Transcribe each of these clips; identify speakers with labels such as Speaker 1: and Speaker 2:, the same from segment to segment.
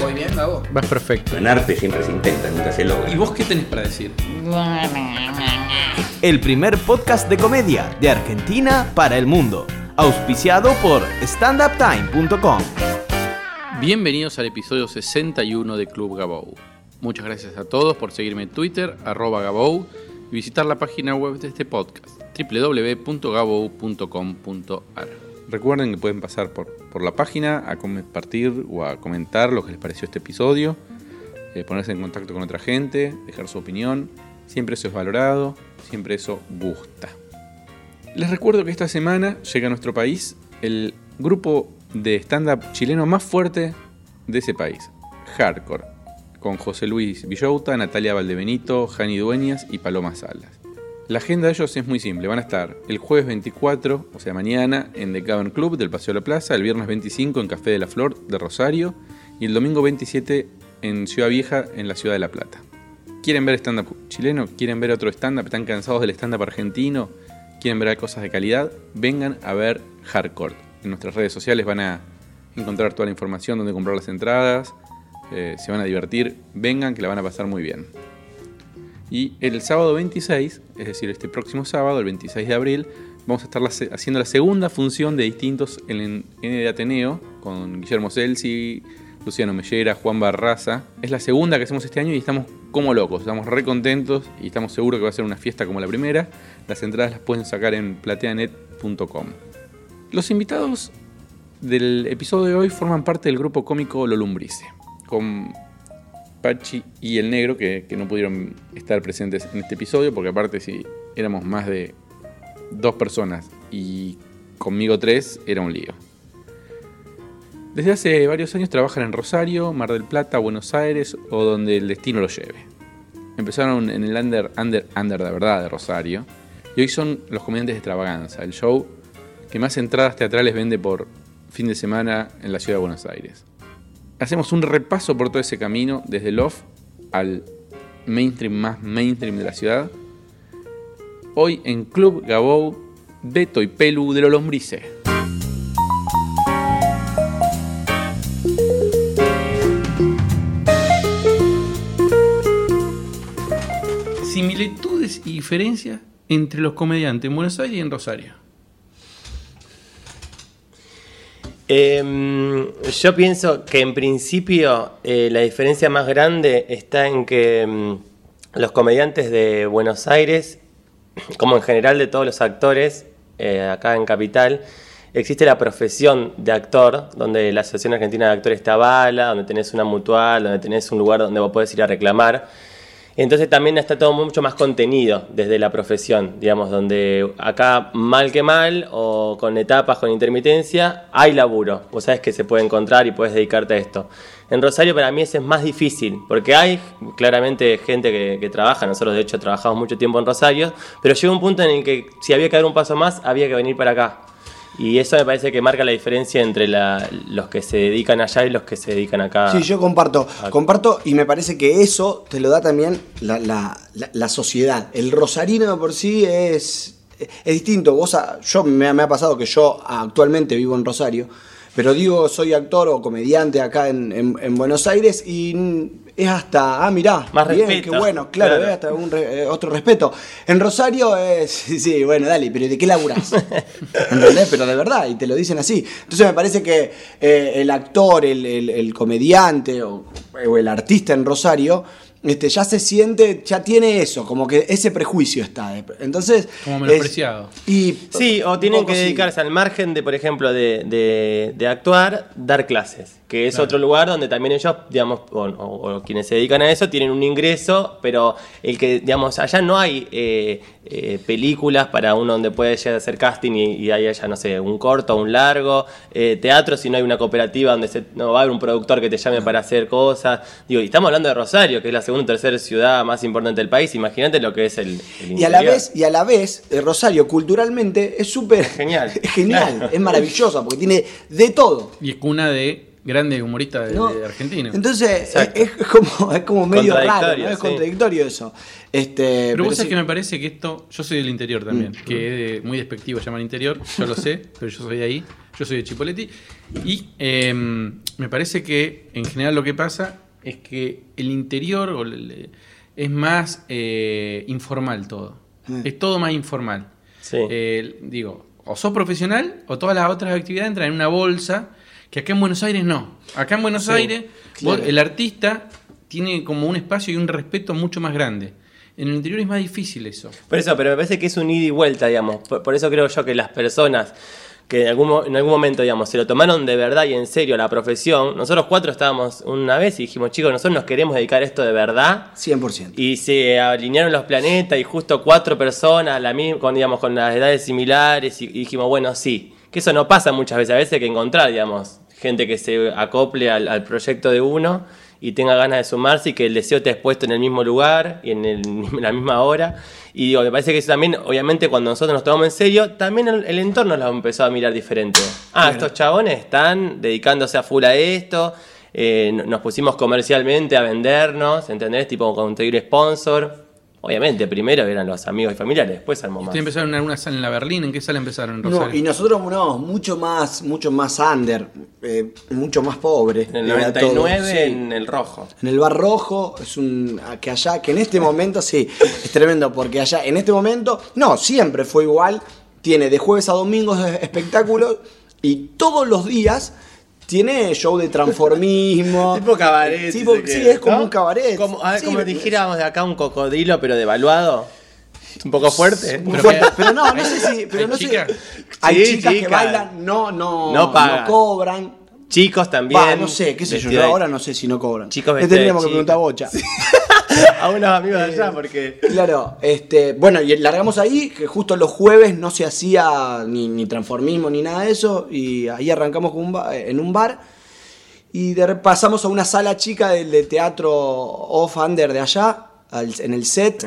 Speaker 1: ¿Voy bien, Gabo?
Speaker 2: Vas perfecto.
Speaker 3: En arte siempre se intenta, nunca se logra.
Speaker 2: ¿Y vos qué tenés para decir?
Speaker 4: El primer podcast de comedia de Argentina para el mundo. Auspiciado por standuptime.com.
Speaker 2: Bienvenidos al episodio 61 de Club Gabou. Muchas gracias a todos por seguirme en Twitter, arroba Gabou, y visitar la página web de este podcast, www.gabou.com.ar. Recuerden que pueden pasar por, por la página a compartir o a comentar lo que les pareció este episodio, eh, ponerse en contacto con otra gente, dejar su opinión. Siempre eso es valorado, siempre eso gusta. Les recuerdo que esta semana llega a nuestro país el grupo de stand-up chileno más fuerte de ese país, Hardcore, con José Luis Villouta, Natalia Valdebenito, Jani Dueñas y Paloma Salas. La agenda de ellos es muy simple, van a estar el jueves 24, o sea mañana, en The Cavern Club del Paseo de la Plaza, el viernes 25 en Café de la Flor de Rosario y el domingo 27 en Ciudad Vieja en la Ciudad de La Plata. ¿Quieren ver stand-up chileno? ¿Quieren ver otro stand-up? ¿Están cansados del stand-up argentino? ¿Quieren ver cosas de calidad? Vengan a ver Hardcore. En nuestras redes sociales van a encontrar toda la información, dónde comprar las entradas, eh, se van a divertir. Vengan que la van a pasar muy bien. Y el sábado 26, es decir, este próximo sábado, el 26 de abril, vamos a estar haciendo la segunda función de distintos en N de Ateneo con Guillermo Celsi, Luciano Mellera, Juan Barraza. Es la segunda que hacemos este año y estamos como locos, estamos re contentos y estamos seguros que va a ser una fiesta como la primera. Las entradas las pueden sacar en plateanet.com. Los invitados del episodio de hoy forman parte del grupo cómico Lo Lumbrice, con Pachi y el negro que, que no pudieron estar presentes en este episodio, porque aparte si éramos más de dos personas y conmigo tres, era un lío. Desde hace varios años trabajan en Rosario, Mar del Plata, Buenos Aires o donde el destino los lleve. Empezaron en el under, under, under de verdad de Rosario y hoy son los comediantes de extravaganza, el show que más entradas teatrales vende por fin de semana en la ciudad de Buenos Aires. Hacemos un repaso por todo ese camino, desde el off al mainstream más mainstream de la ciudad. Hoy en Club Gabou, Beto y Pelu de los Lombrice. Similitudes y diferencias entre los comediantes en Buenos Aires y en Rosario.
Speaker 5: Em, yo pienso que en principio eh, la diferencia más grande está en que em, los comediantes de Buenos Aires, como en general de todos los actores eh, acá en Capital, existe la profesión de actor, donde la Asociación Argentina de Actores te avala, donde tenés una mutual, donde tenés un lugar donde vos podés ir a reclamar. Entonces también está todo mucho más contenido desde la profesión, digamos, donde acá mal que mal o con etapas, con intermitencia, hay laburo. Vos sabés que se puede encontrar y puedes dedicarte a esto. En Rosario para mí ese es más difícil, porque hay claramente gente que, que trabaja, nosotros de hecho trabajamos mucho tiempo en Rosario, pero llega un punto en el que si había que dar un paso más, había que venir para acá. Y eso me parece que marca la diferencia entre la- los que se dedican allá y los que se dedican acá.
Speaker 6: Sí, yo comparto, comparto y me parece que eso te lo da también la, la- la- sociedad. El rosarino de por sí es, es distinto. Vos, a- yo me, me ha pasado que yo actualmente vivo en Rosario, pero digo, soy actor o comediante acá en, en- en Buenos Aires y es hasta, ah, mirá,
Speaker 5: Más
Speaker 6: bien,
Speaker 5: respeto,
Speaker 6: qué bueno, claro,
Speaker 5: claro.
Speaker 6: es hasta un re- eh, otro respeto. En Rosario es, sí, sí, bueno, dale, pero ¿de qué laburás? ¿Entendés? Pero de verdad, y te lo dicen así. Entonces me parece que eh, el actor, el, el- el comediante o, o el artista en Rosario, este, ya se siente, ya tiene eso, como que ese prejuicio está. Entonces.
Speaker 2: Como
Speaker 6: es-
Speaker 2: menospreciado.
Speaker 6: y,
Speaker 5: Sí, o tienen que
Speaker 6: sí.
Speaker 5: dedicarse al margen de, por ejemplo, de, de- de actuar, dar clases, que es otro lugar donde también ellos, digamos, o, o- o quienes se dedican a eso, tienen un ingreso, pero el que, digamos, allá no hay eh, eh, películas para uno donde puede llegar a hacer casting y, y hay allá, no sé, un corto, un largo, eh, teatro si no hay una cooperativa donde se, no va a haber un productor que te llame para hacer cosas. Digo, y estamos hablando de Rosario, que es la segunda o tercera ciudad más importante del país. Imagínate lo que es el, el
Speaker 6: Y a la vez, y a la vez, eh, Rosario culturalmente es súper
Speaker 5: Genial.
Speaker 6: es genial, es maravillosa, porque tiene de todo.
Speaker 2: Y es cuna de grandes humoristas de,
Speaker 6: ¿no?
Speaker 2: de Argentina.
Speaker 6: Entonces es, como, es como medio raro, ¿no? Es
Speaker 5: sí.
Speaker 6: contradictorio eso. Este,
Speaker 2: pero vos
Speaker 6: sí.
Speaker 2: sabés que me parece que esto. Yo soy del interior también,
Speaker 6: Mm.
Speaker 2: que es muy despectivo llamar interior, yo lo sé, pero yo soy de ahí, yo soy de Chipoleti. Y eh, me parece que en general lo que pasa es que el interior o el- es más eh, informal todo.
Speaker 6: Mm.
Speaker 2: Es todo más informal.
Speaker 5: Sí.
Speaker 2: Eh, digo, o sos profesional o todas las otras actividades entran en una bolsa que acá en Buenos Aires no. Acá en Buenos
Speaker 6: Sí,
Speaker 2: Aires vos- el artista tiene como un espacio y un respeto mucho más grande. En el interior es más difícil eso.
Speaker 5: Por eso, pero me parece que es un ida y vuelta, digamos. Por, por eso creo yo que las personas que en algún, en algún momento, digamos, se lo tomaron de verdad y en serio la profesión, nosotros cuatro estábamos una vez y dijimos, chicos, nosotros nos queremos dedicar a esto de verdad.
Speaker 6: 100%.
Speaker 5: Y se alinearon los planetas y justo cuatro personas la mi- con, digamos, con las edades similares y, y dijimos, bueno, sí, que eso no pasa muchas veces, a veces hay que encontrar, digamos, gente que se acople al, al proyecto de uno y tenga ganas de sumarse y que el deseo te expuesto en el mismo lugar y en, el- en la misma hora. Y digo, me parece que eso también, obviamente, cuando nosotros nos tomamos en serio, también el, el entorno lo empezó a mirar diferente. Ah, estos chabones están dedicándose a full a esto, eh, no- nos pusimos comercialmente a vendernos, ¿entendés? Tipo conseguir sponsor. Obviamente, primero eran los amigos y familiares, después armó más.
Speaker 2: Empezaron en alguna sala en la Berlín, ¿en qué sala empezaron en
Speaker 6: No, y nosotros no, mucho más, mucho más under, eh, mucho más pobre.
Speaker 5: En el
Speaker 6: era
Speaker 5: 99
Speaker 6: todo, sí.
Speaker 5: en el rojo.
Speaker 6: En el bar rojo es un que allá que en este momento sí es tremendo porque allá en este momento no siempre fue igual tiene de jueves a domingos espectáculos y todos los días tiene show de transformismo
Speaker 5: Tipo cabaret.
Speaker 6: Tipo-
Speaker 5: si se
Speaker 6: sí es como
Speaker 5: ¿no?
Speaker 6: un cabaret
Speaker 5: Como, ah,
Speaker 6: Sí,
Speaker 5: como dijéramos de acá un cocodrilo, pero devaluado. Un poco fuerte.
Speaker 2: Pero
Speaker 6: fuerte,
Speaker 2: que-
Speaker 6: pero no no sé si pero
Speaker 2: ¿Hay
Speaker 6: no sé hay
Speaker 5: Sí,
Speaker 6: chicas que bailan no no
Speaker 5: No pagan.
Speaker 6: cobran
Speaker 5: Chicos también.
Speaker 6: Va, no sé qué sé yo, ahora no sé si no cobran
Speaker 5: Chicos
Speaker 6: le tendríamos que preguntar a Bocha
Speaker 5: a unos amigos de allá, porque.
Speaker 6: Claro, este, bueno, y largamos ahí, que justo los jueves no se hacía ni, ni transformismo ni nada de eso, y ahí arrancamos con un ba- en un bar, y de, pasamos a una sala chica del, de teatro off under de allá, al- en el set,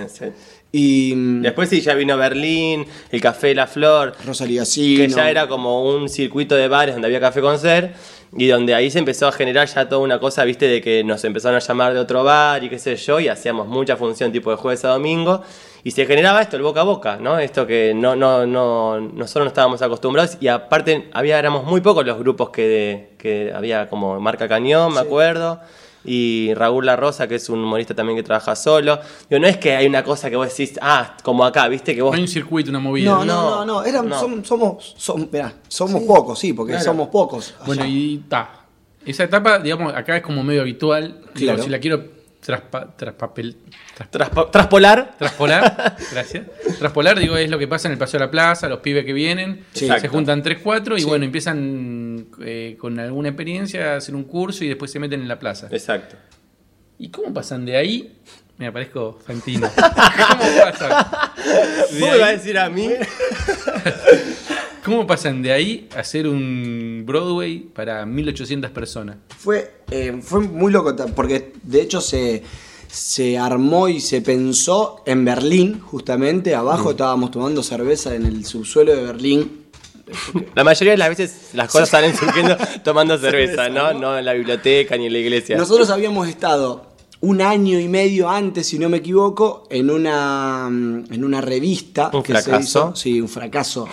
Speaker 6: y
Speaker 5: Después sí, ya vino Berlín, el Café La Flor.
Speaker 6: Rosalía Sino.
Speaker 5: que ya era como un circuito de bares donde había café con ser y donde ahí se empezó a generar ya toda una cosa, viste, de que nos empezaron a llamar de otro bar y qué sé yo, y hacíamos mucha función tipo de jueves a domingo, y se generaba esto, el boca a boca, ¿no? Esto que no, no, no, nosotros no estábamos acostumbrados, y aparte había, éramos muy pocos los grupos que, que había como Marca Cañón, me acuerdo. Y Raúl La Rosa, que es un humorista también que trabaja solo. Digo, no es que hay una cosa que vos decís, ah, como acá, viste, que
Speaker 2: No
Speaker 5: vos
Speaker 2: hay un circuito, una movida.
Speaker 6: No, no,
Speaker 5: No,
Speaker 6: no, no, eran-
Speaker 5: no.
Speaker 6: som- somos, mirá, somos pocos, sí, porque
Speaker 5: Claro.
Speaker 6: somos pocos. allá.
Speaker 2: Bueno, y ta. Esa etapa, digamos, acá es como medio habitual. Digo,
Speaker 6: Claro.
Speaker 2: si la quiero traspa- traspapel- tras-
Speaker 5: Traspo- traspolar.
Speaker 2: traspolar, gracias. Traspolar, digo, es lo que pasa en el Paseo de la Plaza, los pibes que vienen,
Speaker 6: Sí.
Speaker 2: se juntan 3, 4 y bueno, empiezan eh, con alguna experiencia a hacer un curso y después se meten en la plaza.
Speaker 5: Exacto.
Speaker 2: ¿Y cómo pasan de ahí? Me parezco Fantino. ¿Cómo pasan?
Speaker 5: ¿Vos me vas a decir a mí?
Speaker 2: ¿Cómo pasan de ahí a hacer un Broadway para 1800 personas?
Speaker 6: Fue, eh, fue muy loco, porque de hecho se, se armó y se pensó en Berlín, justamente. Abajo estábamos tomando cerveza en el subsuelo de Berlín.
Speaker 5: La mayoría de las veces las cosas salen surgiendo tomando cerveza, ¿no? No en la biblioteca ni en la iglesia.
Speaker 6: Nosotros habíamos estado un año y medio antes, si no me equivoco, en una, en una revista.
Speaker 5: ¿Un
Speaker 6: que se
Speaker 5: fracaso?
Speaker 6: hizo- sí, un fracaso.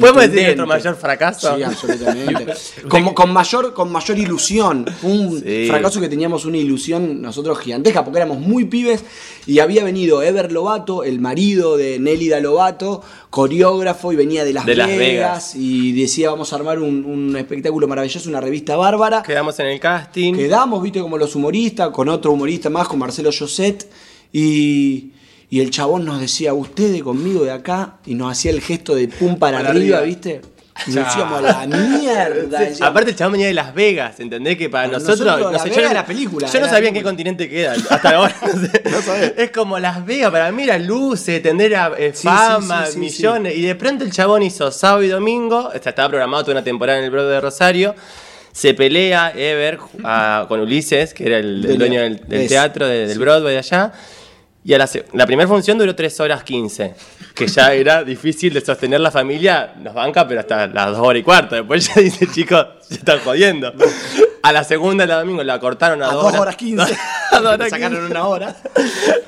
Speaker 5: ¿Podemos decir nuestro mayor fracaso?
Speaker 6: Sí, absolutamente. Como- con, mayor, con mayor ilusión. Fue un
Speaker 5: Sí.
Speaker 6: fracaso que teníamos una ilusión nosotros gigantesca porque éramos muy pibes y había venido Ever Lobato, el marido de Nélida Lobato, coreógrafo y venía de Las,
Speaker 5: De Las
Speaker 6: Vegas,
Speaker 5: Vegas.
Speaker 6: y decía vamos a armar un, un espectáculo maravilloso, una revista bárbara.
Speaker 5: Quedamos en el casting.
Speaker 6: Quedamos, viste, como los humoristas, con otro humorista más, con Marcelo Joset, y, y el chabón nos decía, ustedes conmigo de acá, y nos hacía el gesto de pum para,
Speaker 5: Para
Speaker 6: arriba,
Speaker 5: arriba.
Speaker 6: viste. Y decíamos, la mierda. decíamos.
Speaker 5: Aparte el chabón venía de Las Vegas, ¿entendés? Que para nosotros,
Speaker 6: nosotros,
Speaker 5: nos echaron-
Speaker 6: es la película,
Speaker 5: Yo no
Speaker 6: la
Speaker 5: sabía en qué continente queda. Hasta ahora no sé. Es como Las Vegas, para mí era luces, tener a, eh,
Speaker 6: Sí,
Speaker 5: fama,
Speaker 6: sí, sí, sí,
Speaker 5: millones. Y de pronto el chabón hizo sábado y domingo, estaba programado toda una temporada en el Broadway de Rosario. Se pelea Ever a- con Ulises, que era el, el
Speaker 6: Dueño.
Speaker 5: del, teatro, de- del Broadway allá. Y a la, la primera función duró 3 horas 15, que ya era difícil de sostener la familia, nos banca, pero hasta las 2 horas y cuarto. Después ya dice, chicos, se están jodiendo. A la segunda, la domingo, la cortaron a,
Speaker 6: A
Speaker 5: 2
Speaker 6: dos horas 15.
Speaker 5: A dos horas
Speaker 6: Sacaron
Speaker 5: 15.
Speaker 6: una hora.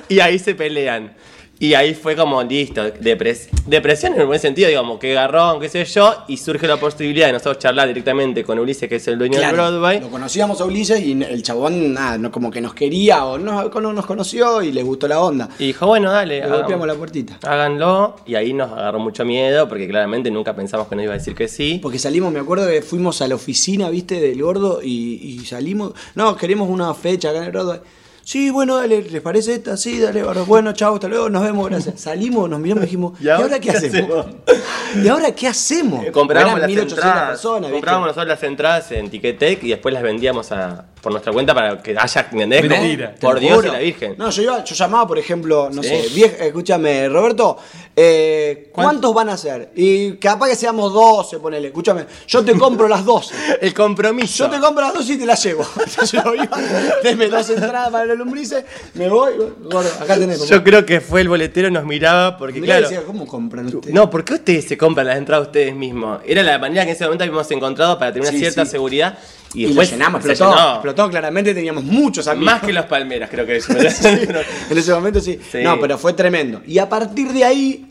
Speaker 5: Y ahí se pelean. Y ahí fue como listo, depres- depresión en el buen sentido, digamos, que garrón, qué sé yo, y surge la posibilidad de nosotros charlar directamente con Ulises, que es el dueño
Speaker 6: Claro,
Speaker 5: del Broadway.
Speaker 6: Lo conocíamos a Ulises y el chabón, nada, no, como que nos quería o no, no nos conoció y le gustó la onda.
Speaker 5: Y dijo, bueno, dale,
Speaker 6: Le
Speaker 5: hagamos-
Speaker 6: golpeamos la puertita.
Speaker 5: háganlo. Y ahí nos agarró mucho miedo, porque claramente nunca pensamos que nos iba a decir que sí.
Speaker 6: Porque salimos, me acuerdo que fuimos a la oficina, viste, del gordo y, y salimos. No, queremos una fecha acá en el Broadway. Sí, bueno, dale, ¿les parece esta? Sí, dale, bueno, chao, hasta luego, nos vemos, gracias. Salimos, nos miramos y dijimos, ¿y ahora, qué, hacemos? ¿Y ahora qué hacemos?
Speaker 5: Compramos
Speaker 6: Eran
Speaker 5: las
Speaker 6: 1800
Speaker 5: entradas,
Speaker 6: personas,
Speaker 5: comprábamos nosotros las entradas en Ticketek y después las vendíamos a, por nuestra cuenta para que haya, ¿entendés?
Speaker 2: Mentira.
Speaker 5: Por Dios
Speaker 6: juro.
Speaker 5: y la Virgen.
Speaker 6: No, yo, iba- yo llamaba, por ejemplo, no
Speaker 5: Sí.
Speaker 6: sé, vieja, escúchame, Roberto, eh, ¿cuántos van a ser? Y capaz que seamos 12, ponele, escúchame, yo te compro las 12.
Speaker 5: El compromiso.
Speaker 6: Yo te compro las 12 y te las llevo. Yo iba, deme dos entradas para los lombrices, me voy, gordo, acá tenés.
Speaker 5: Yo creo que fue el boletero nos miraba porque
Speaker 6: Mirá y
Speaker 5: claro.
Speaker 6: decía, ¿cómo compran ustedes?
Speaker 5: No, ¿por qué ustedes se compran las entradas ustedes mismos? Era la manera que en ese momento habíamos encontrado para tener una
Speaker 6: Sí,
Speaker 5: cierta
Speaker 6: sí.
Speaker 5: seguridad. Y,
Speaker 6: y
Speaker 5: después
Speaker 6: lo llenamos, explotó,
Speaker 5: llenó.
Speaker 6: explotó, claramente teníamos muchos amigos.
Speaker 5: Más que los palmeras, creo que es.
Speaker 6: En ese momento sí.
Speaker 5: Sí.
Speaker 6: No, pero fue tremendo. Y a partir de ahí,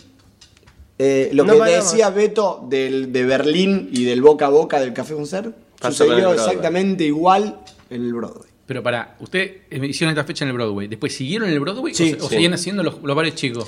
Speaker 6: eh, lo
Speaker 5: No
Speaker 6: que
Speaker 5: paramos.
Speaker 6: decía Beto del, de Berlín y del boca a boca del Café Concert, sucedió exactamente igual en el Broadway.
Speaker 2: Pero para, usted hicieron esta fecha en el Broadway. ¿Después siguieron en el Broadway o
Speaker 6: Sí,
Speaker 2: o,
Speaker 5: sí.
Speaker 2: siguen haciendo los, los bares chicos?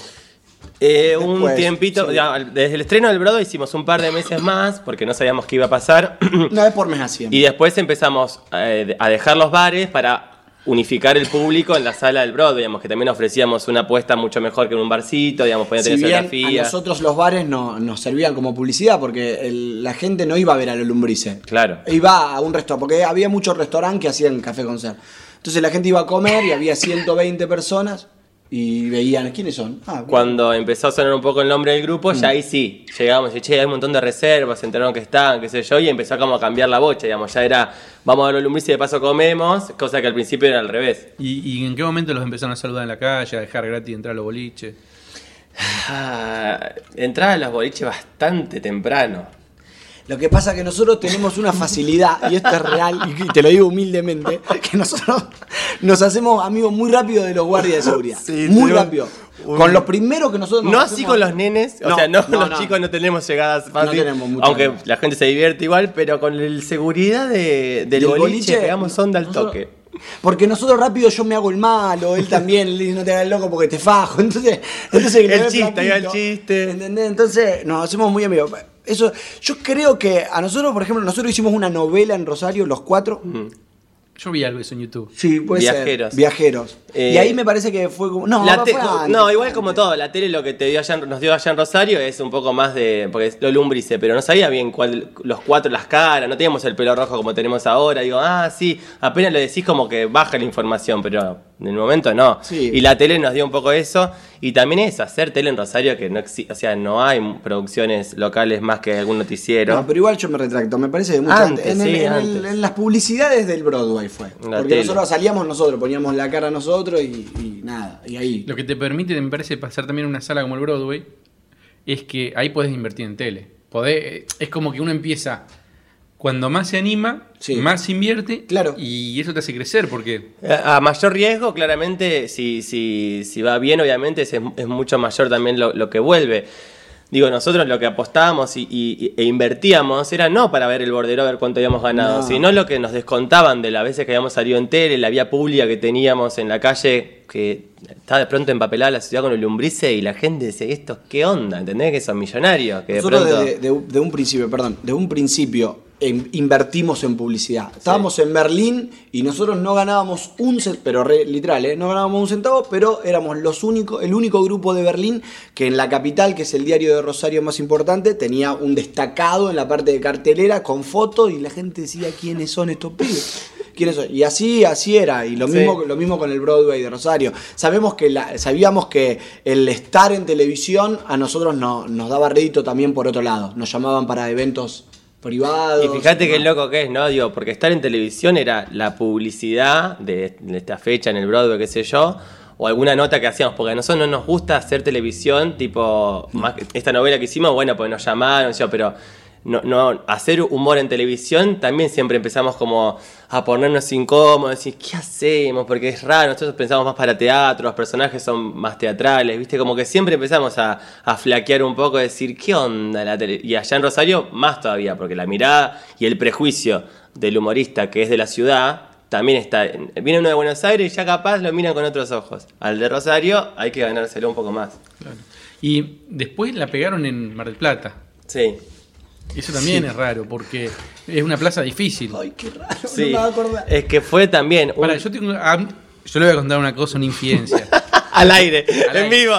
Speaker 5: Eh, un
Speaker 6: Después,
Speaker 5: tiempito,
Speaker 6: sí.
Speaker 5: ya, desde el estreno del Broadway hicimos un par de meses más porque no sabíamos qué iba a pasar.
Speaker 6: Una vez por mes hacían.
Speaker 5: y después empezamos eh, a dejar los bares para unificar el público en la sala del Broadway, digamos, que también ofrecíamos una apuesta mucho mejor que en un barcito, digamos, podían
Speaker 6: si
Speaker 5: tener
Speaker 6: bien a nosotros los bares no, nos servían como publicidad porque el- la gente no iba a ver a los lumbrices.
Speaker 5: Claro.
Speaker 6: Iba a un restaurante, porque había muchos restaurantes que hacían café concert. Entonces la gente iba a comer y había 120 personas y veían, ¿quiénes son? Ah,
Speaker 5: Cuando empezó a sonar un poco el nombre del grupo,
Speaker 6: Mm.
Speaker 5: ya ahí sí, llegamos y che, hay un montón de reservas, se enteraron que estaban, qué sé yo, y empezó como a cambiar la bocha, digamos, ya era, vamos a ver los lumbrices y de paso comemos, cosa que al principio era al revés.
Speaker 2: ¿Y, y en qué momento los empezaron a saludar en la calle, a dejar gratis entrar a los boliches?
Speaker 5: Ah, entraba a los boliches bastante temprano.
Speaker 6: Lo que pasa es que nosotros tenemos una facilidad, y esto es real, y te lo digo humildemente, que nosotros nos hacemos amigos muy rápido de los guardias de seguridad.
Speaker 5: Sí,
Speaker 6: muy
Speaker 5: tenemos
Speaker 6: rápido. Con lo primero que nosotros nos
Speaker 5: No así con los nenes, o
Speaker 6: No,
Speaker 5: sea, no,
Speaker 6: no,
Speaker 5: los
Speaker 6: no.
Speaker 5: chicos no tenemos llegadas fáciles, aunque la gente se divierte igual, pero con el seguridad de, del,
Speaker 6: Del
Speaker 5: boliche, pegamos onda al
Speaker 6: nosotros-
Speaker 5: toque.
Speaker 6: Porque nosotros rápido yo me hago el malo, él también, le dice no te hagas loco porque te fajo. Entonces, entonces
Speaker 5: El chiste, el chiste.
Speaker 6: ¿entendés? Entonces nos hacemos muy amigos. Eso, yo creo que a nosotros, por ejemplo, nosotros hicimos una novela en Rosario, los cuatro.
Speaker 2: Yo vi algo eso en YouTube.
Speaker 6: Sí, puede
Speaker 5: Viajeros.
Speaker 6: ser. Viajeros.
Speaker 5: Eh,
Speaker 6: y ahí me parece que fue como. No,
Speaker 5: La te-
Speaker 6: fue antes,
Speaker 5: no, igual
Speaker 6: antes.
Speaker 5: como todo, la tele lo que te dio allá nos dio allá en Rosario es un poco más de. porque es lo lumbrice, pero no sabía bien cuál, los cuatro, las caras, no teníamos el pelo rojo como tenemos ahora. Digo, ah, sí, apenas le decís como que baja la información, pero en el momento no.
Speaker 6: Sí.
Speaker 5: Y la tele nos dio un poco eso. Y también es hacer tele en Rosario que no existe, o sea, no hay producciones locales más que algún noticiero.
Speaker 6: No, pero igual yo me retracto. Me parece que mucho
Speaker 5: Antes,
Speaker 6: antes. En, el-
Speaker 5: sí,
Speaker 6: en el-
Speaker 5: antes.
Speaker 6: en las publicidades del Broadway fue.
Speaker 5: La
Speaker 6: Porque
Speaker 5: tele.
Speaker 6: nosotros salíamos nosotros, poníamos la cara nosotros y, y nada. Y ahí.
Speaker 2: Lo que te permite, me parece, pasar también en una sala como el Broadway, es que ahí podés invertir en tele. Podés- es como que uno empieza, cuando más se anima,
Speaker 6: Sí.
Speaker 2: más invierte,
Speaker 6: Claro.
Speaker 2: y eso te hace crecer, porque
Speaker 5: A a mayor riesgo, claramente, si, si, si va bien, obviamente es, es mucho mayor también lo, lo que vuelve. Digo, nosotros lo que apostábamos y, y- e invertíamos era no para ver el bordero, a ver cuánto habíamos ganado,
Speaker 6: No.
Speaker 5: sino lo que nos descontaban de las veces que habíamos salido en tele, la vía pública que teníamos en la calle, que estaba de pronto empapelada la ciudad con el lumbrice y la gente decía, ¿estos qué onda? ¿Entendés que son millonarios? Que de
Speaker 6: Nosotros
Speaker 5: pronto...
Speaker 6: de, de- de un principio, perdón, de un principio invertimos en publicidad. Estábamos en Berlín y nosotros no ganábamos un centavo, pero re- literal, ¿eh? no ganábamos un centavo, pero éramos los únicos, el único grupo de Berlín que en la capital, que es el diario de Rosario más importante, tenía un destacado en la parte de cartelera con fotos y la gente decía quiénes son estos pibes. ¿Quiénes son? Y así, así era, y lo
Speaker 5: Sí.
Speaker 6: mismo, lo mismo con el Broadway de Rosario. Sabemos que la- sabíamos que el estar en televisión a nosotros no- nos daba rédito también por otro lado. Nos llamaban para eventos privados.
Speaker 5: Y fíjate qué loco que es, ¿no? Digo, porque estar en televisión era la publicidad de, de esta fecha en el Broadway, qué sé yo, o alguna nota que hacíamos, porque a nosotros no nos gusta hacer televisión, tipo, más que esta novela que hicimos, bueno, pues nos llamaron, yo, pero no, no, hacer humor en televisión también siempre empezamos como a ponernos incómodos, decir, ¿qué hacemos? Porque es raro, nosotros pensamos más para teatro, los personajes son más teatrales, ¿viste? Como que siempre empezamos a, a flaquear un poco, decir, ¿qué onda la tele? Y allá en Rosario, más todavía, porque la mirada y el prejuicio del humorista que es de la ciudad también está. Viene uno de Buenos Aires y ya capaz lo miran con otros ojos. Al de Rosario hay que ganárselo un poco más.
Speaker 2: Y después la pegaron en Mar del Plata.
Speaker 5: Sí.
Speaker 2: Eso también es raro, porque es una plaza difícil.
Speaker 6: Ay, qué raro,
Speaker 5: Sí.
Speaker 6: no me va a acordar.
Speaker 5: Es que fue también. un-
Speaker 2: Pará, yo, tengo, yo le voy a contar una cosa, una infidencia.
Speaker 5: Al aire,
Speaker 2: Al
Speaker 5: en
Speaker 2: aire.
Speaker 5: vivo.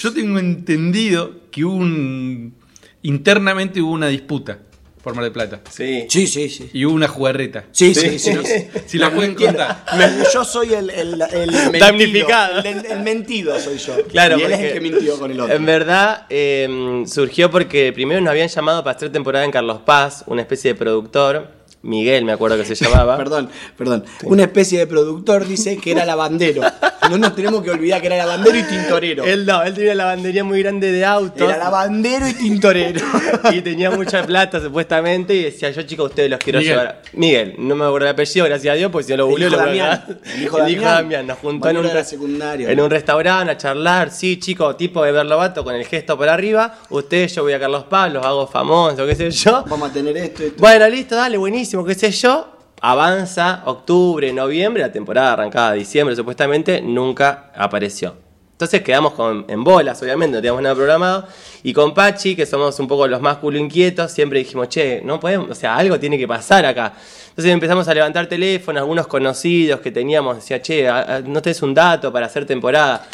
Speaker 2: Yo tengo entendido que hubo un. Internamente hubo una disputa por Mar del Plata.
Speaker 5: Sí.
Speaker 6: Sí, sí, sí.
Speaker 2: Y hubo una jugarreta.
Speaker 6: Sí, sí, sí.
Speaker 2: ¿no? Si la pueden contar.
Speaker 6: Yo soy el, el, el mentido,
Speaker 5: Damnificado.
Speaker 6: El, el mentido soy yo.
Speaker 5: Claro,
Speaker 6: y él es el que mintió con el otro.
Speaker 5: En verdad, eh, surgió porque primero nos habían llamado para hacer temporada en Carlos Paz, una especie de productor. Miguel, me acuerdo que se llamaba.
Speaker 6: Perdón, perdón. Una especie de productor dice que era lavandero. No nos tenemos que olvidar que era lavandero y tintorero.
Speaker 5: Él no, él tenía una lavandería muy grande de autos.
Speaker 6: Era lavandero y tintorero.
Speaker 5: y tenía mucha plata supuestamente y decía yo chicos ustedes los quiero
Speaker 2: Miguel.
Speaker 5: llevar Miguel no me acuerdo el apellido gracias a Dios porque si no lo
Speaker 6: hijo
Speaker 5: lo
Speaker 6: Damián. El hijo
Speaker 5: El hijo
Speaker 6: Damián.
Speaker 5: Damián nos juntó en un, en un restaurante a charlar sí chicos tipo de Berlobato con el gesto por arriba ustedes yo voy a Carlos Paz los hago famosos qué sé yo
Speaker 6: Vamos a tener esto, esto.
Speaker 5: bueno listo dale buenísimo qué sé yo avanza octubre noviembre la temporada arrancada diciembre supuestamente nunca apareció entonces quedamos con- en bolas, obviamente, no teníamos nada programado. Y con Pachi, que somos un poco los más culo inquietos, siempre dijimos, che, no podemos, o sea, algo tiene que pasar acá. Entonces empezamos a levantar teléfonos, algunos conocidos que teníamos, decía, che, no tenés un dato para hacer temporada.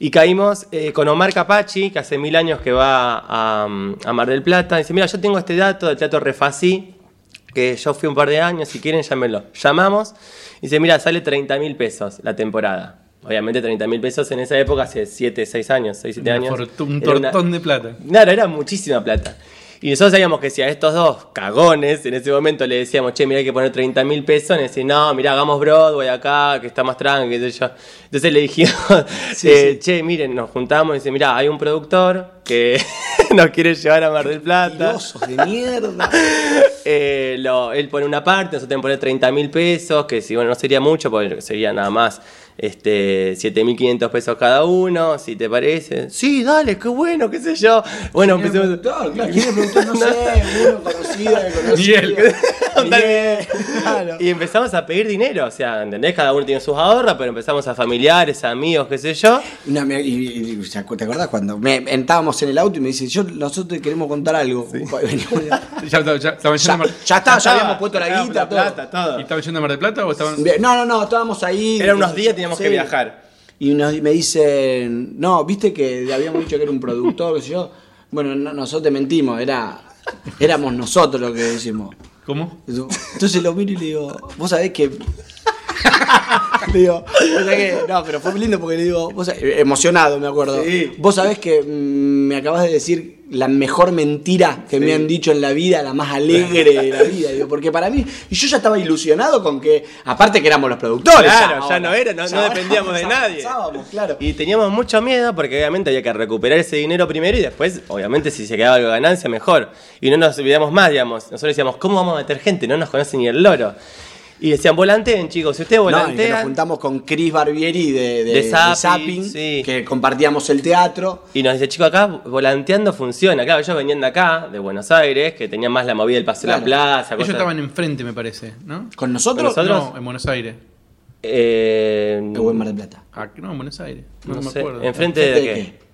Speaker 5: Y caímos eh, con Omar Capachi, que hace mil años que va a, a Mar del Plata. Dice, mira, yo tengo este dato del Teatro Refasí, que yo fui un par de años, si quieren llámenlo. Llamamos y dice, mira, sale 30 mil pesos la temporada. Obviamente 30 mil pesos en esa época, hace 7, 6 años, 6, 7
Speaker 2: Una
Speaker 5: años.
Speaker 2: un
Speaker 5: Era una-
Speaker 2: tortón de plata.
Speaker 5: Claro, era muchísima plata. Y nosotros sabíamos que si a estos dos cagones en ese momento le decíamos, che, mira, hay que poner 30 mil pesos, y decían, no, mira, hagamos Broadway acá, que está más tranqui, qué sé yo. Entonces le dijimos, eh, che, miren, nos juntamos y dice, mira, hay un productor que nos quiere llevar a Mar del Plata.
Speaker 6: De mierda.
Speaker 5: Eh, lo- él pone una parte, nosotros tenemos que poner 30 mil pesos, que si bueno, no sería mucho, porque sería nada más este, 7.500 pesos cada uno, si te parece. Sí, dale, qué bueno, qué sé yo. Bueno,
Speaker 6: ¿Quién es el
Speaker 5: empecemos.
Speaker 6: Claro. No sé, uno conocido, conocido.
Speaker 2: Miguel.
Speaker 6: Miguel, claro.
Speaker 5: Y empezamos a pedir dinero, o sea, ¿entendés? Cada uno tiene sus ahorros, pero empezamos a familiares, amigos, qué sé yo.
Speaker 6: Y- y- y- ¿Te acuerdas cuando me, estábamos en el auto y me dice, yo, nosotros te queremos contar algo? Veníamos-
Speaker 2: Ya, ya, ya
Speaker 6: está, ya habíamos puesto la guita, todo.
Speaker 5: plata, todo.
Speaker 2: ¿Y estaban yendo a Mar del Plata o estaban.?
Speaker 6: No, no, no, estábamos ahí.
Speaker 5: Eran unos días, teníamos que viajar.
Speaker 6: Y nos- me dicen, no, viste que habíamos dicho que era un productor, qué sé yo. Bueno, no, nosotros te mentimos, era, éramos nosotros los que decimos.
Speaker 2: ¿Cómo?
Speaker 6: Entonces lo miro y le digo, vos sabés que. digo, vos sabés que. No, pero fue lindo porque le digo, vos sabés- emocionado me acuerdo.
Speaker 5: Sí.
Speaker 6: Vos sabés que mm, me acabas de decir la mejor mentira que me han dicho en la vida, la más alegre de la vida. Digo, porque para mí. Y yo ya estaba ilusionado con que. Aparte que éramos los productores.
Speaker 5: Claro, ya no era, no- dependíamos de nadie.
Speaker 6: claro.
Speaker 5: Y teníamos mucho miedo porque obviamente había que recuperar ese dinero primero y después, obviamente, si se quedaba algo de ganancia, mejor. Y no nos olvidamos más, digamos. Nosotros decíamos, ¿cómo vamos a meter gente? No nos conoce ni el loro. Y decían, volanteen, chicos. Si ustedes
Speaker 6: No, y que nos
Speaker 5: volantean.
Speaker 6: juntamos con Chris Barbieri de, de,
Speaker 5: De
Speaker 6: de
Speaker 5: Zapping, sí.
Speaker 6: que compartíamos el teatro.
Speaker 5: Y nos dice, chicos, acá volanteando funciona. Claro, ellos venían de acá, de Buenos Aires, que tenían más la movida del Paseo de la. Plaza.
Speaker 2: Ellos
Speaker 5: cosas-
Speaker 2: estaban enfrente, me parece, ¿no?
Speaker 6: ¿Con nosotros?
Speaker 5: ¿Con nosotros?
Speaker 2: No, en Buenos Aires.
Speaker 5: Eh,
Speaker 6: Buen Mar del Plata.
Speaker 2: Ah, no, en Buenos Aires. No,
Speaker 5: no
Speaker 2: me
Speaker 5: sé,
Speaker 2: acuerdo.
Speaker 5: ¿Enfrente de,
Speaker 6: ¿Enfrente de
Speaker 5: qué?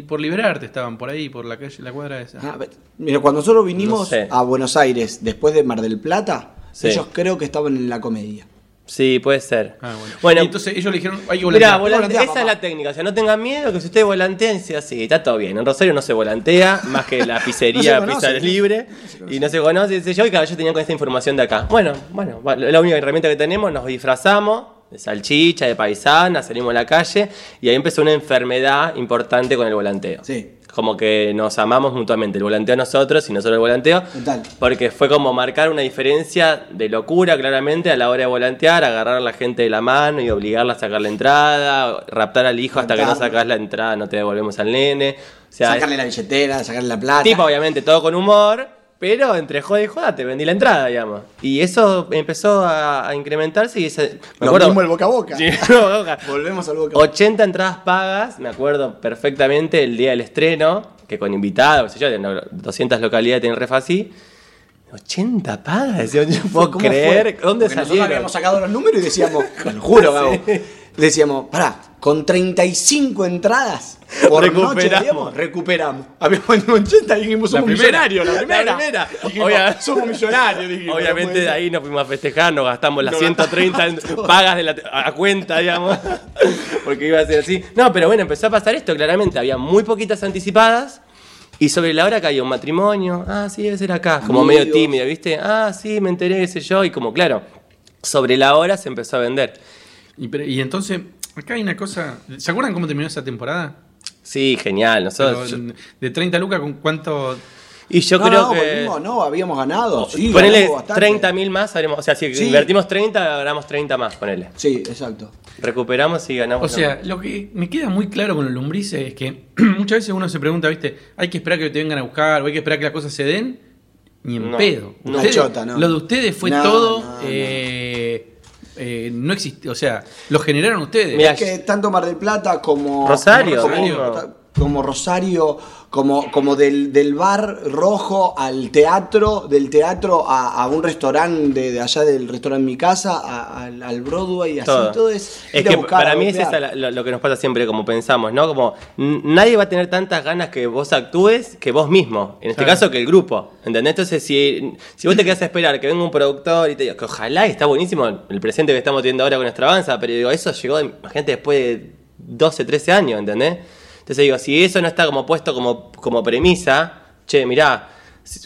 Speaker 2: En- por liberarte estaban por ahí, por la calle, la cuadra esa.
Speaker 6: Ah, mira, cuando nosotros vinimos
Speaker 5: No sé.
Speaker 6: a Buenos Aires después de Mar del Plata,
Speaker 5: Sí.
Speaker 6: ellos creo que estaban en la comedia.
Speaker 5: Sí, puede ser.
Speaker 2: Ah, bueno.
Speaker 5: Bueno,
Speaker 2: Y entonces ellos le dijeron, hay que
Speaker 5: Mirá,
Speaker 2: volantear.
Speaker 5: volante-
Speaker 6: Volantea,
Speaker 5: esa
Speaker 6: papá.
Speaker 5: es la técnica. O sea, no tengan miedo que si ustedes volantean, sea así. Está todo bien. En Rosario no se volantea, más que la
Speaker 6: No
Speaker 5: pizzería
Speaker 6: conoce,
Speaker 5: Pizza
Speaker 6: ¿no?
Speaker 5: Libre. y no se conoce, dice yo, y cada ellos tenían con esta información de acá. Bueno, bueno, la única herramienta que tenemos, nos disfrazamos de salchicha, de paisana, salimos a la calle y ahí empezó una enfermedad importante con el volanteo.
Speaker 6: Sí.
Speaker 5: Como que nos amamos mutuamente, el volanteo a nosotros y nosotros el volanteo.
Speaker 6: Total.
Speaker 5: Porque fue como marcar una diferencia de locura, claramente, a la hora de volantear, agarrar a la gente de la mano y obligarla a sacar la entrada, raptar al hijo hasta que no sacás la entrada, no te devolvemos al nene. O sea,
Speaker 6: sacarle la billetera, sacarle la plata.
Speaker 5: tipo, obviamente, todo con humor, pero entre joda y joda te vendí la entrada, digamos. Y eso empezó a, a incrementarse y ese, me
Speaker 6: Lo
Speaker 5: acuerdo-
Speaker 6: mismo el boca a boca.
Speaker 5: Sí.
Speaker 6: Volvemos al boca a boca.
Speaker 5: 80 entradas pagas, me acuerdo perfectamente el día del estreno, que con invitados, qué sé yo, de 200 localidades tienen ref así. 80 pagas, yo no puedo
Speaker 6: ¿Cómo
Speaker 5: creer,
Speaker 6: fue?
Speaker 5: ¿dónde
Speaker 6: Porque Nosotros
Speaker 5: salieron?
Speaker 6: habíamos sacado los números y decíamos, te lo juro, Gabo. Decíamos, pará, con 35 entradas por
Speaker 5: Recuperamos.
Speaker 6: noche, digamos, recuperamos. Habíamos vendido 80 y dijimos, somos
Speaker 2: La
Speaker 6: millonarios, la primera.
Speaker 5: La primera.
Speaker 6: Dijimos, somos millonarios, dijimos.
Speaker 5: Obviamente de ahí nos fuimos a festejar, nos gastamos las
Speaker 6: Nos
Speaker 5: 130 en-
Speaker 6: gastamos todo.
Speaker 5: pagas de la, a cuenta, digamos, porque iba a ser así. No, pero bueno, empezó a pasar esto, claramente, había muy poquitas anticipadas y sobre la hora caía un matrimonio, ah, sí, debe ser acá, como
Speaker 6: Amigos.
Speaker 5: medio tímido, ¿viste? Ah, sí, me enteré, qué sé yo, y como, claro, sobre la hora se empezó a vender.
Speaker 2: Y, pero- y entonces, acá hay una cosa. ¿Se acuerdan cómo terminó esa temporada?
Speaker 5: Sí, genial,
Speaker 2: Pero,
Speaker 5: nosotros...
Speaker 2: de 30 lucas, ¿con cuánto?
Speaker 5: Y yo
Speaker 6: no,
Speaker 5: creo
Speaker 6: no,
Speaker 5: que...
Speaker 6: volvimos, no, habíamos ganado. Sí,
Speaker 5: ponele
Speaker 6: ganamos bastante.
Speaker 5: 30 mil más, haremos, o sea, si
Speaker 6: Sí.
Speaker 5: invertimos 30, ganamos 30 más, ponele.
Speaker 6: Sí, exacto.
Speaker 5: Recuperamos y
Speaker 2: O
Speaker 5: ganamos.
Speaker 2: sea, lo que me queda muy claro con los lombrices es que muchas veces uno se pregunta, ¿viste? Hay que esperar que te vengan a buscar o hay que esperar que las cosas se den. Ni en
Speaker 5: No,
Speaker 2: pedo.
Speaker 5: no.
Speaker 2: Ustedes-
Speaker 6: Chota, no.
Speaker 2: Lo de ustedes fue
Speaker 6: No,
Speaker 2: todo.
Speaker 6: no, no.
Speaker 2: eh, eh, no existe. O sea, lo generaron ustedes.
Speaker 6: Es que tanto Mar del Plata como
Speaker 5: Rosario
Speaker 6: como Rosario, como, como del, del bar rojo al teatro, del teatro a, a un restaurante de, de allá del restaurante Mi Casa, a- al, al Broadway, así
Speaker 5: Todo.
Speaker 6: todo, es.
Speaker 5: Es que
Speaker 6: buscar,
Speaker 5: para mí es esa la- lo, lo que nos pasa siempre como pensamos, ¿no? Como nadie va a tener tantas ganas que vos actúes que vos mismo. En este
Speaker 2: Claro.
Speaker 5: caso que el grupo. ¿Entendés? Entonces, si, si vos te quedás a esperar que venga un productor y te diga que ojalá está buenísimo el presente que estamos teniendo ahora con nuestra avanza, pero digo, eso llegó, imagínate, después de 12, 13 años, ¿entendés? Entonces digo, si eso no está como puesto como, como premisa, che, mirá,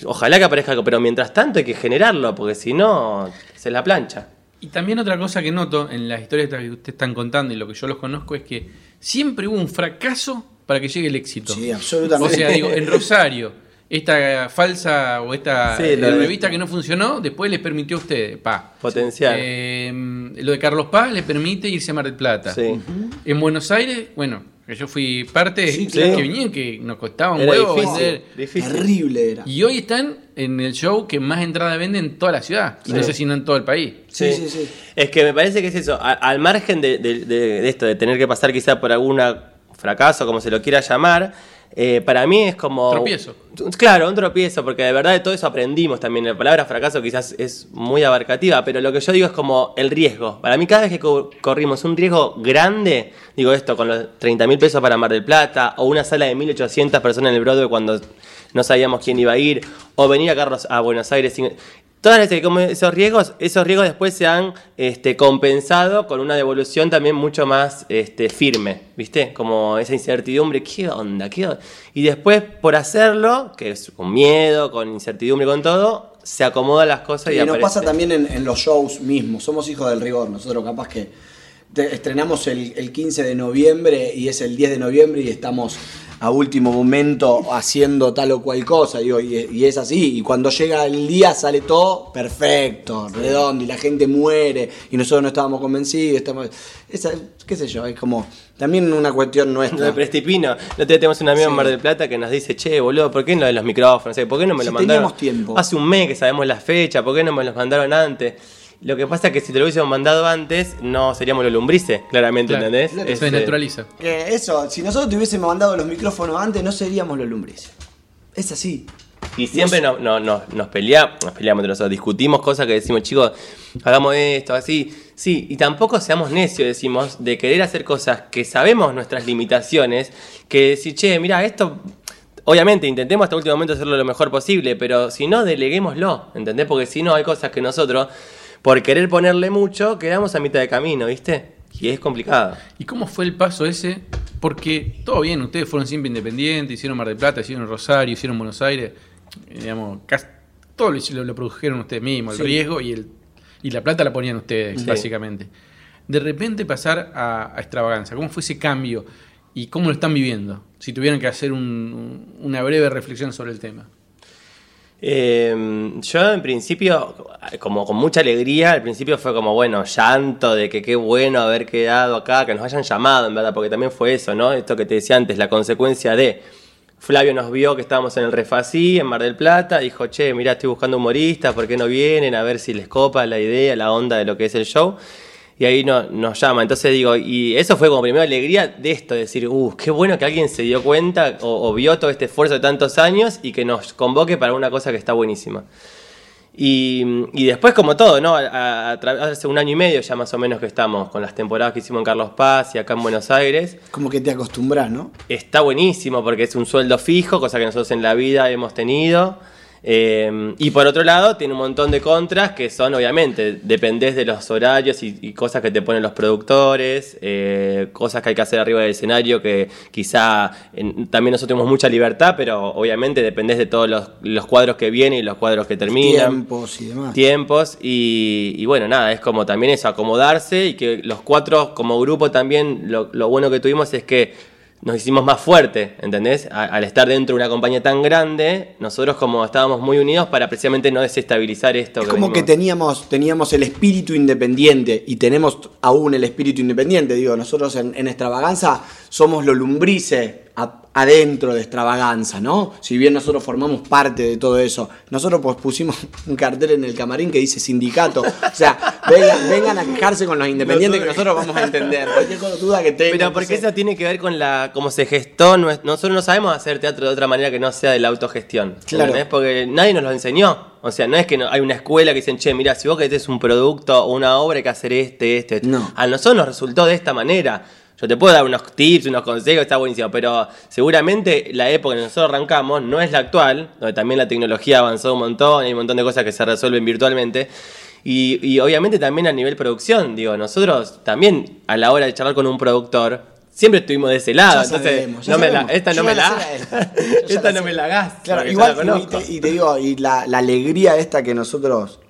Speaker 5: ojalá que aparezca algo, pero mientras tanto hay que generarlo, porque si no, se la plancha.
Speaker 2: Y también otra cosa que noto en las historias que ustedes están contando y lo que yo los conozco es que siempre hubo un fracaso para que llegue el éxito.
Speaker 6: Sí,
Speaker 2: O
Speaker 6: absolutamente.
Speaker 2: sea, digo, en Rosario, esta falsa o esta
Speaker 5: Sí,
Speaker 2: revista que no funcionó, después les permitió a ustedes, pa.
Speaker 5: Potencial.
Speaker 2: Eh, lo de Carlos Paz les permite irse a Mar del Plata.
Speaker 5: Sí.
Speaker 2: En Buenos Aires, bueno, que yo fui parte,
Speaker 6: Sí,
Speaker 2: que
Speaker 6: claro.
Speaker 2: vinieron, que nos costaba un
Speaker 5: Era
Speaker 2: huevo
Speaker 5: difícil,
Speaker 2: vender.
Speaker 5: difícil.
Speaker 6: Terrible era.
Speaker 2: Y hoy están en el show que más entradas venden en toda la ciudad. Y no sé si no en todo el país.
Speaker 6: Sí, sí, sí.
Speaker 5: Es que me parece que es eso, a- al margen de, de- de- de esto, de tener que pasar quizá por algún fracaso, como se lo quiera llamar, eh, para mí es como...
Speaker 2: Tropiezo.
Speaker 5: Claro, un tropiezo, porque de verdad de todo eso aprendimos también. La palabra fracaso quizás es muy abarcativa, pero lo que yo digo es como el riesgo. Para mí cada vez que co- corrimos un riesgo grande, digo esto, con los 30 mil pesos para Mar del Plata, o una sala de 1.800 personas en el Broadway cuando no sabíamos quién iba a ir, o venir a Carlos a Buenos Aires sin... Todas las veces que como esos riesgos, esos riesgos después se han este, compensado con una devolución también mucho más este, firme, ¿viste? Como esa incertidumbre, ¿qué onda? ¿Qué onda? Y después, por hacerlo, que es con miedo, con incertidumbre, con todo, se acomodan las cosas y,
Speaker 6: Y nos
Speaker 5: aparece.
Speaker 6: pasa también en, en los shows mismos. Somos hijos del rigor. Nosotros capaz que estrenamos el, el 15 de noviembre y es el 10 de noviembre y estamos a último momento haciendo tal o cual cosa. Digo, y, y es así. Y cuando llega el día sale todo perfecto, redondo y la gente muere y nosotros no estábamos convencidos. Estamos, esa, qué sé yo, es como también una cuestión
Speaker 5: Lo de
Speaker 6: nuestra.
Speaker 5: Prestipino. Nosotros tenemos un amigo
Speaker 6: Sí.
Speaker 5: en Mar del Plata que nos dice, che, boludo, ¿por qué no de los micrófonos? ¿Por qué no me
Speaker 6: Si
Speaker 5: lo mandaron?
Speaker 6: teníamos tiempo.
Speaker 5: Hace un mes que sabemos la fecha, ¿por qué no me los mandaron antes? Lo que pasa es que si te lo hubiésemos mandado antes, no seríamos los lombrices, claramente,
Speaker 2: Claro.
Speaker 5: ¿entendés?
Speaker 6: Claro.
Speaker 2: Se
Speaker 5: Este,
Speaker 2: naturaliza.
Speaker 6: Que eso, si nosotros te hubiésemos mandado los micrófonos antes, no seríamos los lumbrices. Es así.
Speaker 5: Y siempre no, no- no- nos peleamos, nos peleamos entre nosotros, discutimos cosas que decimos, chicos, hagamos esto, así. Sí, y tampoco seamos necios, decimos, de querer hacer cosas que sabemos nuestras limitaciones, que decir, che, mira, esto, obviamente intentemos hasta el último momento hacerlo lo mejor posible, pero si no, deleguémoslo, ¿entendés? Porque si no, hay cosas que nosotros, por querer ponerle mucho, quedamos a mitad de camino, ¿viste? Y es complicado.
Speaker 2: ¿Y cómo fue el paso ese? Porque todo bien, ustedes fueron siempre independientes, hicieron Mar del Plata, hicieron Rosario, hicieron Buenos Aires, eh, digamos, casi, todo lo, lo- lo produjeron ustedes mismos, el
Speaker 6: Sí.
Speaker 2: riesgo y el y la plata la ponían ustedes,
Speaker 5: Sí.
Speaker 2: básicamente. De repente pasar a, a extravaganza, ¿cómo fue ese cambio? y cómo lo están viviendo, si tuvieran que hacer un- una breve reflexión sobre el tema.
Speaker 5: Eh, yo en principio, como con mucha alegría, al principio fue como, bueno, llanto de que qué bueno haber quedado acá, que nos hayan llamado, en verdad, porque también fue eso, ¿no? Esto que te decía antes, la consecuencia de Flavio nos vio que estábamos en el Refasí, en Mar del Plata, dijo, che, mira, estoy buscando humoristas, ¿por qué no vienen? A ver si les copa la idea, la onda de lo que es el show. Y ahí no- nos llama. Entonces digo, y eso fue como primera alegría de esto, de decir, uh, qué bueno que alguien se dio cuenta o, o vio todo este esfuerzo de tantos años y que nos convoque para una cosa que está buenísima. Y, y después, como todo, ¿no? A- a- hace un año y medio ya más o menos que estamos con las temporadas que hicimos en Carlos Paz y acá en Buenos Aires.
Speaker 6: Como que te acostumbras, ¿no?
Speaker 5: Está buenísimo porque es un sueldo fijo, cosa que nosotros en la vida hemos tenido. Eh, y por otro lado, tiene un montón de contras que son, obviamente, dependés de los horarios y, y cosas que te ponen los productores, eh, cosas que hay que hacer arriba del escenario que quizá en- también nosotros tenemos mucha libertad, pero obviamente dependés de todos los, los cuadros que vienen y los cuadros que terminan
Speaker 6: Tiempos y demás.
Speaker 5: tiempos y, y bueno, nada, es como también eso, acomodarse y que los cuatro como grupo también, lo, lo bueno que tuvimos es que nos hicimos más fuertes, ¿entendés? Al estar dentro de una compañía tan grande, nosotros como estábamos muy unidos para precisamente no desestabilizar esto.
Speaker 6: Es como que teníamos, teníamos el espíritu independiente y tenemos aún el espíritu independiente. Digo, nosotros en, en Extravaganza somos los lumbrices adentro de Extravaganza, ¿no? Si bien nosotros formamos parte de todo eso. Nosotros pues pusimos un cartel en el camarín que dice sindicato. O sea, vengan, vengan a quejarse con los independientes que nosotros vamos a entender. Cualquier duda que tengan.
Speaker 5: Pero porque eso tiene que ver con la cómo se gestó. Nosotros no sabemos hacer teatro de otra manera que no sea de la autogestión.
Speaker 6: Claro.
Speaker 5: ¿entendés? Porque nadie nos lo enseñó. O sea, no es que no- hay una escuela que dicen, che, mira, si vos querés un producto o una obra hay que hacer este, este. este".
Speaker 6: No.
Speaker 5: A nosotros nos resultó de esta manera. Yo te puedo dar unos tips, unos consejos, está buenísimo, pero seguramente la época en que nosotros arrancamos no es la actual, donde también la tecnología ha avanzado un montón, hay un montón de cosas que se resuelven virtualmente. Y, y obviamente también a nivel producción, digo, nosotros también a la hora de charlar con un productor, siempre estuvimos de ese lado.
Speaker 6: Ya
Speaker 5: entonces,
Speaker 6: sabemos,
Speaker 5: no me la- esta
Speaker 6: Yo
Speaker 5: no me la
Speaker 6: la esta. La
Speaker 5: no
Speaker 6: sé.
Speaker 5: me la hagas.
Speaker 6: Claro, igual,
Speaker 5: la
Speaker 6: y te, y te digo, y la, la alegría esta que nosotros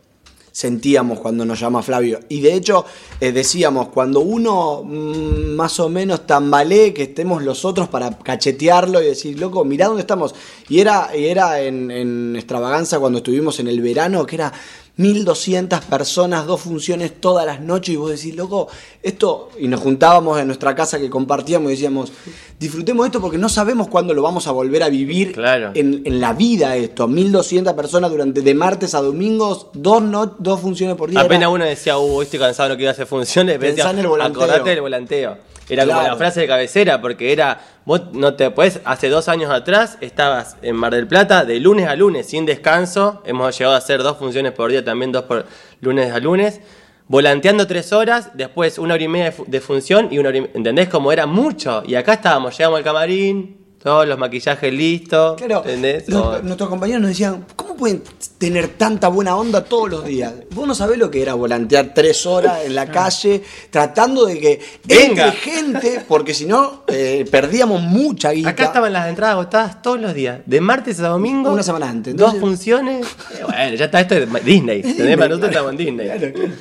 Speaker 6: sentíamos cuando nos llama Flavio. Y de hecho, eh, decíamos, cuando uno mm, más o menos tambalee, que estemos los otros para cachetearlo y decir, loco, mirá dónde estamos. Y era, era en, en extravaganza cuando estuvimos en el verano, que era 1200 personas, dos funciones todas las noches, y vos decís, loco, esto, y nos juntábamos en nuestra casa que compartíamos y decíamos, disfrutemos esto porque no sabemos cuándo lo vamos a volver a vivir
Speaker 5: Claro.
Speaker 6: en, en la vida esto. 1200 personas durante de martes a domingos, dos, no, dos funciones por día.
Speaker 5: Apenas
Speaker 6: Era-
Speaker 5: uno decía, uh, estoy cansado, no quiero hacer funciones,
Speaker 6: Pensá en el volanteo.
Speaker 5: acordate del volanteo. Era como la frase de cabecera, porque era, vos no te puedes, hace dos años atrás estabas en Mar del Plata de lunes a lunes, sin descanso, hemos llegado a hacer dos funciones por día, también dos por lunes a lunes, volanteando tres horas, después una hora y media de, fu- de función y una hora y- ¿entendés? Como era mucho, y acá estábamos, llegamos al camarín, todos los maquillajes listos,
Speaker 6: Claro,
Speaker 5: ¿entendés?
Speaker 6: los- nuestros compañeros nos decían, ¿cómo pueden tener tanta buena onda todos los días? Vos no sabés lo que era volantear tres horas en la calle, tratando de que
Speaker 5: Venga.
Speaker 6: entre gente, porque si no, eh, perdíamos mucha guita.
Speaker 5: Acá estaban las entradas agotadas todos los días, de martes a domingo.
Speaker 6: Una semana antes,
Speaker 5: Dos funciones. Eh, bueno, ya está, esto es Disney. ¿entendés? Para nosotros estamos en Disney.
Speaker 6: Claro, claro.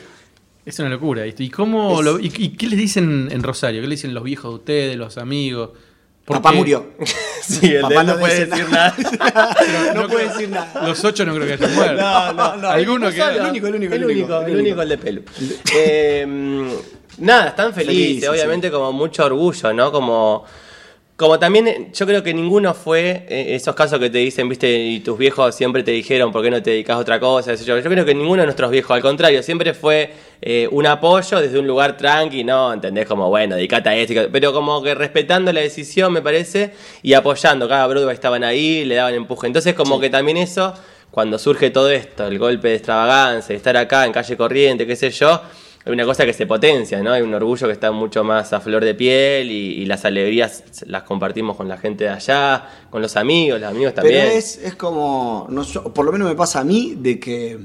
Speaker 2: Es una locura esto. ¿Y cómo lo- y, y qué les dicen en Rosario? ¿Qué le dicen los viejos de ustedes, los amigos? Porque
Speaker 6: Papá murió.
Speaker 5: Sí, el de
Speaker 6: Papá
Speaker 5: él no
Speaker 6: no
Speaker 5: puede decir nada.
Speaker 6: no puede decir nada.
Speaker 2: Los ocho no creo que estén muertos.
Speaker 5: No, no, no.
Speaker 2: Alguno que.
Speaker 6: El único, el único,
Speaker 5: el
Speaker 6: el único, el único.
Speaker 5: el de pelo. Eh, nada, están felices,
Speaker 6: Felices,
Speaker 5: obviamente como mucho orgullo, ¿no? Como, como también eh, yo creo que ninguno fue eh, esos casos que te dicen, viste, y tus viejos siempre te dijeron por qué no te dedicas a otra cosa. Yo, yo creo que ninguno de nuestros viejos, al contrario, siempre fue eh, un apoyo desde un lugar tranqui, ¿no? ¿Entendés? Como, bueno, dedicate a esto, pero como que respetando la decisión, me parece, y apoyando. Cada Broadway estaban ahí, le daban empuje. Entonces, como que también eso, cuando surge todo esto, el golpe de extravagancia, estar acá en calle corriente, qué sé yo, hay una cosa que se potencia, ¿no? Hay un orgullo que está mucho más a flor de piel y, y las alegrías las compartimos con la gente de allá, con los amigos, los amigos también.
Speaker 6: Pero es, es como, no por lo menos me pasa a mí, de que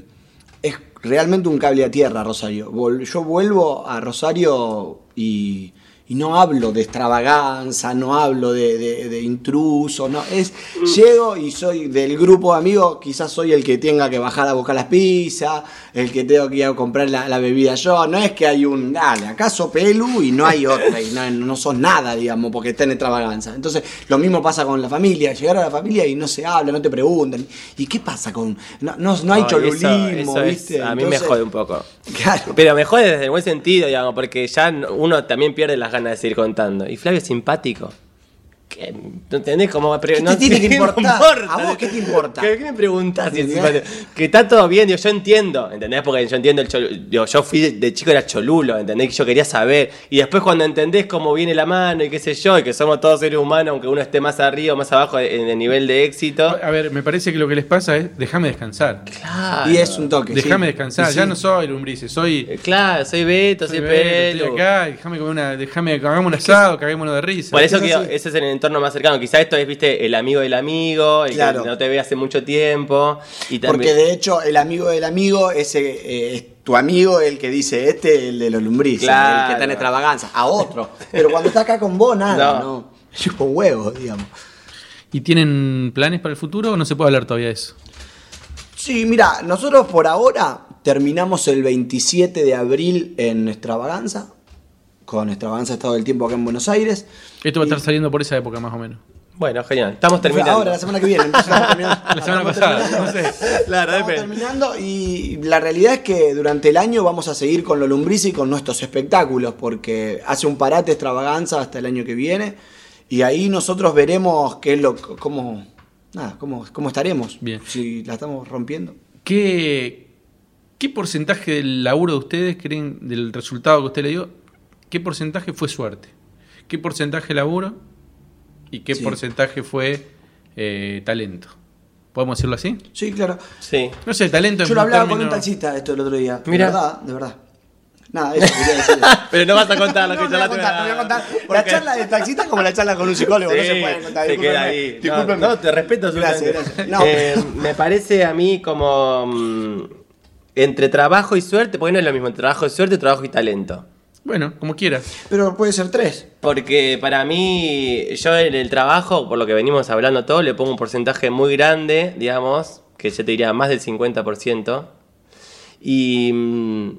Speaker 6: es realmente un cable a tierra Rosario. Yo vuelvo a Rosario y, Y no hablo de extravaganza, no hablo de, de- de intruso, no. Es, llego y soy del grupo de amigos, quizás soy el que tenga que bajar a buscar las pizzas, el que tengo que ir a comprar la, la bebida yo. No es que hay un, dale, acaso pelu y no hay otra, y no, no sos nada, digamos, porque está en extravaganza. Entonces, lo mismo pasa con la familia. Llegar a la familia y no se habla, no te preguntan. ¿Y qué pasa con.? No, no, no hay
Speaker 5: Ay,
Speaker 6: cholulismo,
Speaker 5: eso- eso es-
Speaker 6: ¿viste?
Speaker 5: a mí
Speaker 6: Entonces,
Speaker 5: me jode un poco. Pero me jode desde el buen sentido, digamos, porque ya no- uno también pierde las ganas de seguir contando. Y Flavio es simpático. ¿Qué? ¿No entendés cómo
Speaker 6: ¿Qué te tiene que importar? ¿A vos qué te importa?
Speaker 5: ¿Qué, qué me preguntás. Que está todo bien, digo, yo entiendo, ¿entendés? Porque yo entiendo el cholulo. Digo, yo fui de, de chico era cholulo, ¿entendés? Que yo quería saber. Y después cuando entendés cómo viene la mano y qué sé yo, y que somos todos seres humanos, aunque uno esté más arriba o más abajo en el nivel de éxito.
Speaker 2: A ver, me parece que lo que les pasa es déjame descansar.
Speaker 5: Claro.
Speaker 6: Y es un toque.
Speaker 2: Déjame
Speaker 6: sí.
Speaker 2: descansar. Ya no soy lumbrices, soy.
Speaker 5: Eh, Claro, soy Beto, soy,
Speaker 2: soy Beto,
Speaker 5: Pelu.
Speaker 2: estoy acá, déjame comer una, déjame que hagamos un asado, caguémonos de risa.
Speaker 5: Por eso
Speaker 6: Es
Speaker 5: que ese es el entorno más cercano. Quizá esto es, viste, el amigo del amigo, el
Speaker 6: Claro.
Speaker 5: que no te ve hace mucho tiempo. Y
Speaker 6: Porque
Speaker 5: también,
Speaker 6: de hecho, el amigo del amigo ese, eh, es tu amigo el que dice este, el de los lumbrices,
Speaker 5: Claro.
Speaker 6: el que está en extravaganza, a otro. Pero cuando está acá con vos, nada,
Speaker 5: No.
Speaker 6: no. Chupa un huevo, digamos.
Speaker 2: ¿Y tienen planes para el futuro o no se puede hablar todavía de eso?
Speaker 6: Sí, mira, nosotros por ahora terminamos el 27 de abril en Extravaganza, con Extravaganza Estado del Tiempo acá en Buenos Aires.
Speaker 2: Esto va a
Speaker 6: Y-
Speaker 2: estar saliendo por esa época más o menos.
Speaker 5: bueno, genial. Estamos terminando.
Speaker 6: Ahora, la semana que viene. entonces estamos terminando.
Speaker 2: La semana pasada,
Speaker 6: terminando.
Speaker 2: no sé.
Speaker 5: Claro,
Speaker 6: Estamos
Speaker 5: depende.
Speaker 6: terminando y la realidad es que durante el año vamos a seguir con lo lumbriz y con nuestros espectáculos, porque hace un parate extravaganza hasta el año que viene y ahí nosotros veremos qué es lo, cómo, nada, cómo, cómo estaremos,
Speaker 2: Bien.
Speaker 6: si la estamos rompiendo.
Speaker 2: ¿Qué, ¿Qué porcentaje del laburo de ustedes creen, del resultado que usted le dio, qué porcentaje fue suerte? ¿Qué porcentaje laburo? ¿Y qué
Speaker 6: Sí.
Speaker 2: porcentaje fue eh, talento? ¿Podemos decirlo así?
Speaker 6: Sí, claro.
Speaker 5: Sí.
Speaker 2: No sé, talento
Speaker 6: Yo lo hablaba con un taxista esto el otro día.
Speaker 5: Mira.
Speaker 6: De verdad, de verdad. Nada, eso quería decir.
Speaker 5: Pero no vas a contar lo
Speaker 6: No,
Speaker 5: que
Speaker 6: no
Speaker 5: charlaste.
Speaker 6: contar, no voy a contar. La charla de taxista es como la charla con un psicólogo, no se puede contar.
Speaker 5: se queda ahí. No, te respeto
Speaker 6: Gracias,
Speaker 5: absolutamente.
Speaker 6: gracias. No.
Speaker 5: Eh, me parece a mí como mm, entre trabajo y suerte, porque no es lo mismo trabajo y suerte, trabajo y talento.
Speaker 2: Bueno, como quieras.
Speaker 6: Pero puede ser tres.
Speaker 5: Porque para mí, yo en el trabajo, por lo que venimos hablando todo, le pongo un porcentaje muy grande, digamos, que yo te diría más del 50%. Y, mm,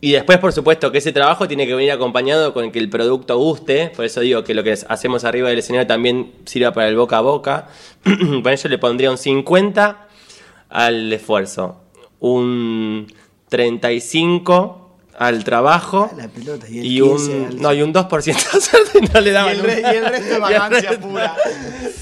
Speaker 5: y después, por supuesto, que ese trabajo tiene que venir acompañado con que el producto guste. Por eso digo que lo que hacemos arriba del escenario también sirva para el boca a boca. Por eso le pondría un 50 al esfuerzo, un 35 al trabajo
Speaker 6: La pelota y el
Speaker 5: y
Speaker 6: 15
Speaker 5: un,
Speaker 6: al-
Speaker 5: no, y un 2% de suerte no le daba
Speaker 6: Y el re- y el resto
Speaker 5: el
Speaker 6: vagancia
Speaker 5: resto-
Speaker 6: pura.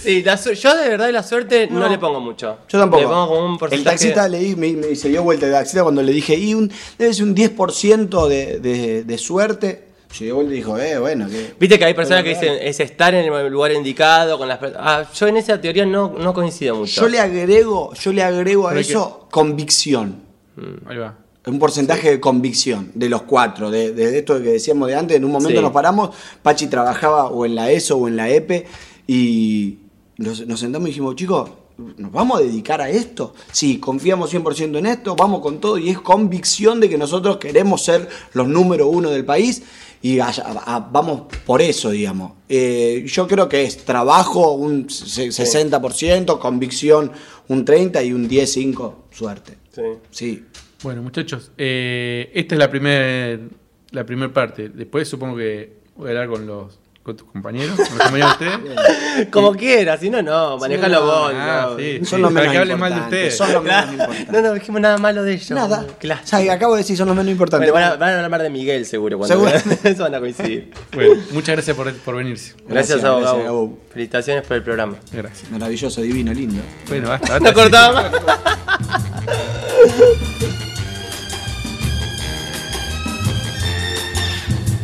Speaker 5: Sí, la su- yo de verdad la suerte no,
Speaker 6: No.
Speaker 5: le pongo mucho.
Speaker 6: Yo tampoco.
Speaker 5: Le pongo como un
Speaker 6: el
Speaker 5: porcentaje.
Speaker 6: taxista le di- me, me- se dio vuelta el taxista cuando le dije, y un, debe ser un 10% de, de, de suerte. Se dio vuelta y dijo, eh, bueno, que.
Speaker 5: Viste que hay personas que dicen es estar en el lugar indicado con las ah, yo en esa teoría no, no coincido mucho.
Speaker 6: Yo le agrego, yo le agrego a eso convicción.
Speaker 2: Ahí va.
Speaker 6: Un porcentaje de convicción de los cuatro, de, de esto que decíamos de antes. En un momento
Speaker 5: Sí.
Speaker 6: nos paramos, Pachi trabajaba o en la ESO o en la EPE y nos, nos sentamos y dijimos, chicos, ¿nos vamos a dedicar a esto? Sí, confiamos 100% en esto, vamos con todo y es convicción de que nosotros queremos ser los número uno del país y allá- a- a- vamos por eso, digamos. Eh, yo creo que es trabajo un se- 60%, convicción un 30% y un 10-5% suerte.
Speaker 5: Sí.
Speaker 6: Sí.
Speaker 2: Bueno, muchachos, eh, esta es la primera la primer parte. Después supongo que voy a hablar con los con tus compañeros, con los compañeros de ustedes.
Speaker 5: Como quiera, si no, no, manejalo vos.
Speaker 2: ah,
Speaker 5: no.
Speaker 2: sí.
Speaker 6: Son los
Speaker 2: para
Speaker 6: menos
Speaker 2: que hablen mal de ustedes.
Speaker 6: Son los menos importantes.
Speaker 5: No, no dijimos nada malo de ellos.
Speaker 6: Nada.
Speaker 5: Claro.
Speaker 6: Acabo de decir, son los menos importantes.
Speaker 5: Bueno, van, a, van a hablar de Miguel seguro. Cuando
Speaker 6: Seguro.
Speaker 5: Eso van a coincidir.
Speaker 2: Bueno, muchas gracias por, por venirse.
Speaker 5: Gracias,
Speaker 6: Gracias,
Speaker 5: a
Speaker 6: gracias,
Speaker 5: Gabo.
Speaker 6: Gabo.
Speaker 5: Felicitaciones por el programa.
Speaker 2: Gracias.
Speaker 6: Maravilloso, divino, lindo.
Speaker 2: Bueno, basta. basta.
Speaker 5: No cortaba más.